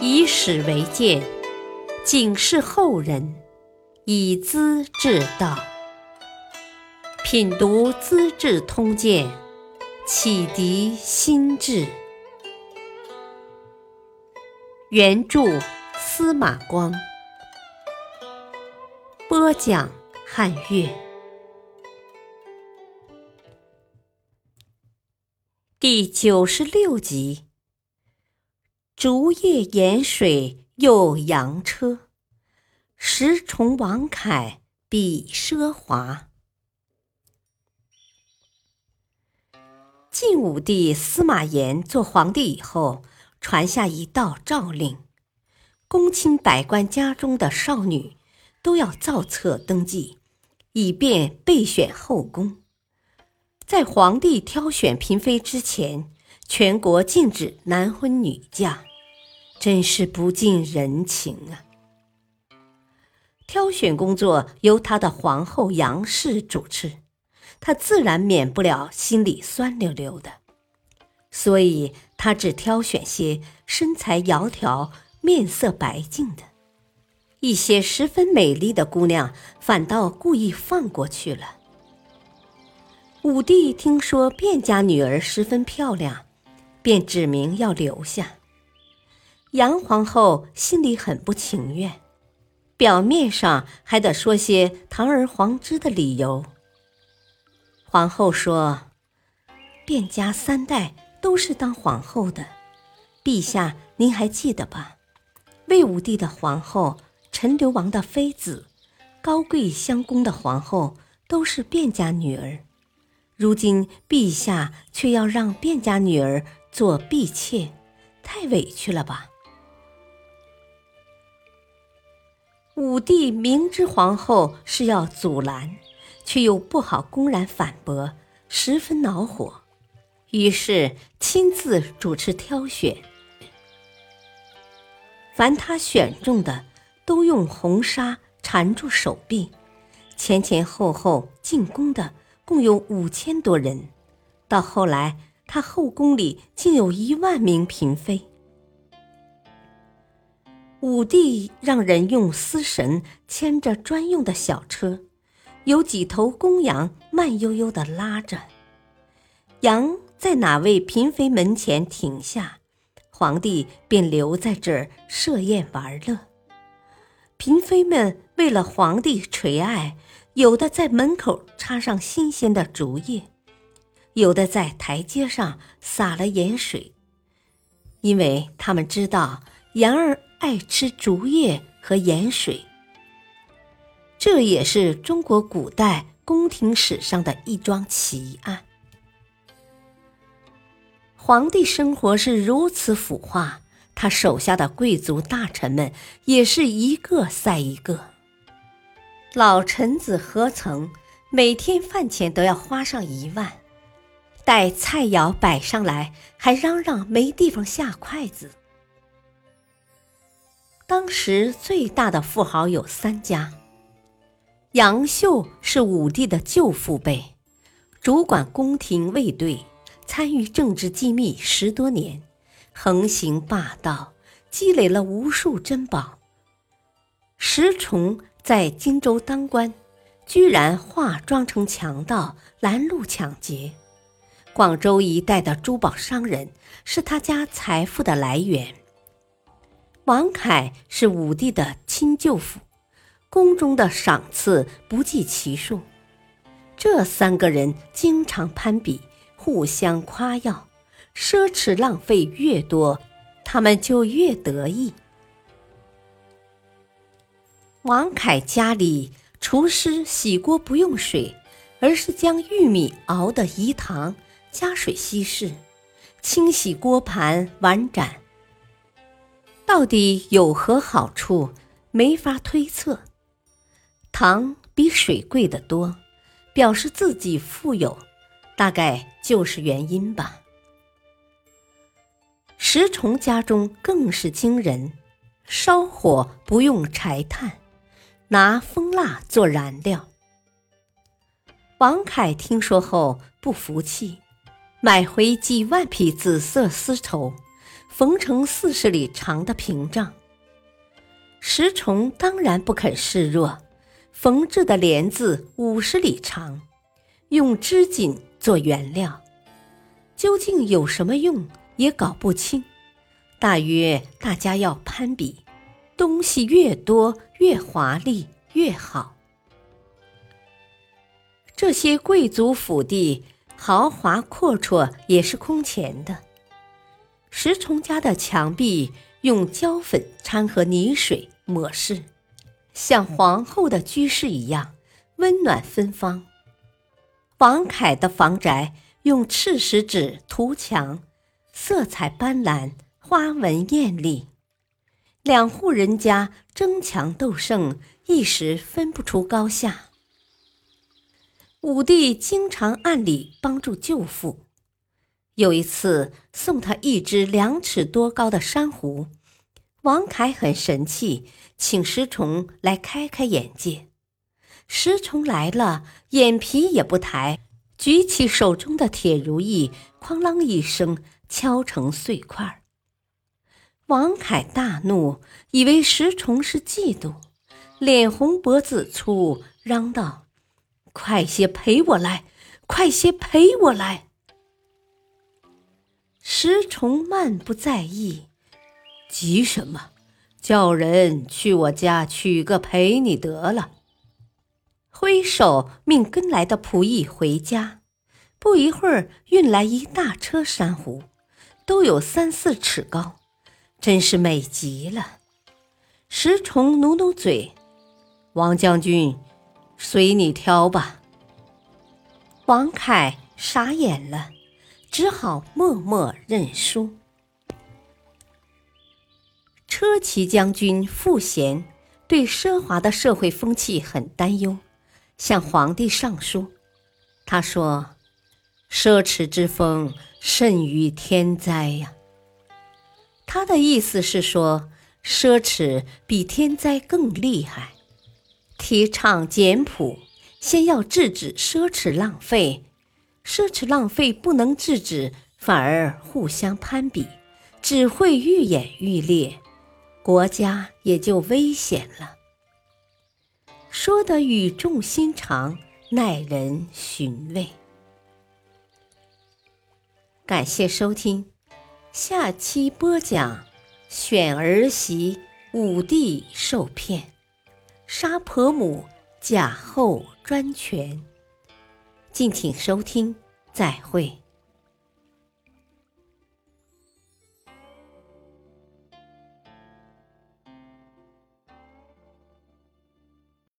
以史为鉴，警示后人，以资治道。品读《资治通鉴》，启迪心智。原著司马光，播讲汉乐。第九十六集：竹叶盐水又扬车，石崇王恺比奢华。晋武帝司马炎做皇帝以后，传下一道诏令：公卿百官家中的少女都要造册登记，以便备选后宫。在皇帝挑选嫔妃之前，全国禁止男婚女嫁，真是不近人情啊！挑选工作由他的皇后杨氏主持。他自然免不了心里酸溜溜的，所以他只挑选些身材窈窕、面色白净的，一些十分美丽的姑娘，反倒故意放过去了。武帝听说卞家女儿十分漂亮，便指明要留下。杨皇后心里很不情愿，表面上还得说些堂而皇之的理由。皇后说：“卞家三代都是当皇后的，陛下您还记得吧？魏武帝的皇后、陈留王的妃子、高贵襄公的皇后都是卞家女儿。如今陛下却要让卞家女儿做婢妾，太委屈了吧？”武帝明知皇后是要阻拦。却又不好公然反驳，十分恼火，于是亲自主持挑选。凡他选中的，都用红纱缠住手臂，前前后后进宫的共有五千多人。到后来，他后宫里竟有一万名嫔妃。武帝让人用丝绳牵着专用的小车。有几头公羊慢悠悠地拉着，羊在哪位嫔妃门前停下，皇帝便留在这儿设宴玩乐。嫔妃们为了皇帝垂爱，有的在门口插上新鲜的竹叶，有的在台阶上撒了盐水，因为他们知道羊儿爱吃竹叶和盐水。这也是中国古代宫廷史上的一桩奇案。皇帝生活是如此腐化，他手下的贵族大臣们也是一个赛一个。老臣子何曾每天饭钱都要花上一万，待菜肴摆上来，还嚷嚷没地方下筷子。当时最大的富豪有三家。杨秀是武帝的舅父辈，主管宫廷卫队，参与政治机密十多年，横行霸道，积累了无数珍宝。石崇在荆州当官，居然化妆成强盗拦路抢劫。广州一带的珠宝商人是他家财富的来源。王恺是武帝的亲舅父。宫中的赏赐不计其数，这三个人经常攀比，互相夸耀，奢侈浪费越多，他们就越得意。王恺家里厨师洗锅不用水，而是将玉米熬的饴糖加水稀释，清洗锅盘碗盏。到底有何好处，没法推测。糖比水贵得多，表示自己富有，大概就是原因吧。石崇家中更是惊人，烧火不用柴炭，拿蜂蜡做燃料。王恺听说后不服气，买回几万匹紫色丝绸，缝成四十里长的屏障。石崇当然不肯示弱，缝制的帘子五十里长，用织锦做原料，究竟有什么用也搞不清。大约大家要攀比，东西越多越华丽越好。这些贵族府邸豪华阔绰也是空前的。石崇家的墙壁用胶粉掺和泥水抹饰，像皇后的居室一样温暖芬芳。王凯的房宅用赤石纸涂墙，色彩斑斓。花纹艳丽，两户人家争强斗胜，一时分不出高下。武帝经常暗里帮助舅父，有一次送他一只两尺多高的珊瑚，王凯很神气，请石崇来开开眼界。石崇来了，眼皮也不抬，举起手中的铁如意，哐啷一声敲成碎块。王凯大怒，以为石崇是嫉妒，脸红脖子粗，嚷道：“快些赔我来！快些赔我来！”石崇漫不在意，急什么？叫人去我家取个赔你得了。挥手命跟来的仆役回家，不一会儿运来一大车珊瑚，都有三四尺高。真是美极了！石崇努努嘴，王将军，随你挑吧。王凯傻眼了，只好默默认输。车骑将军傅贤对奢华的社会风气很担忧，向皇帝上书。他说：“奢侈之风甚于天灾呀。”他的意思是说，奢侈比天灾更厉害。提倡简朴，先要制止奢侈浪费。奢侈浪费不能制止，反而互相攀比，只会愈演愈烈，国家也就危险了。说得语重心长，耐人寻味。感谢收听。下期播讲：选儿媳，武帝受骗，杀婆母，假后专权。敬请收听，再会。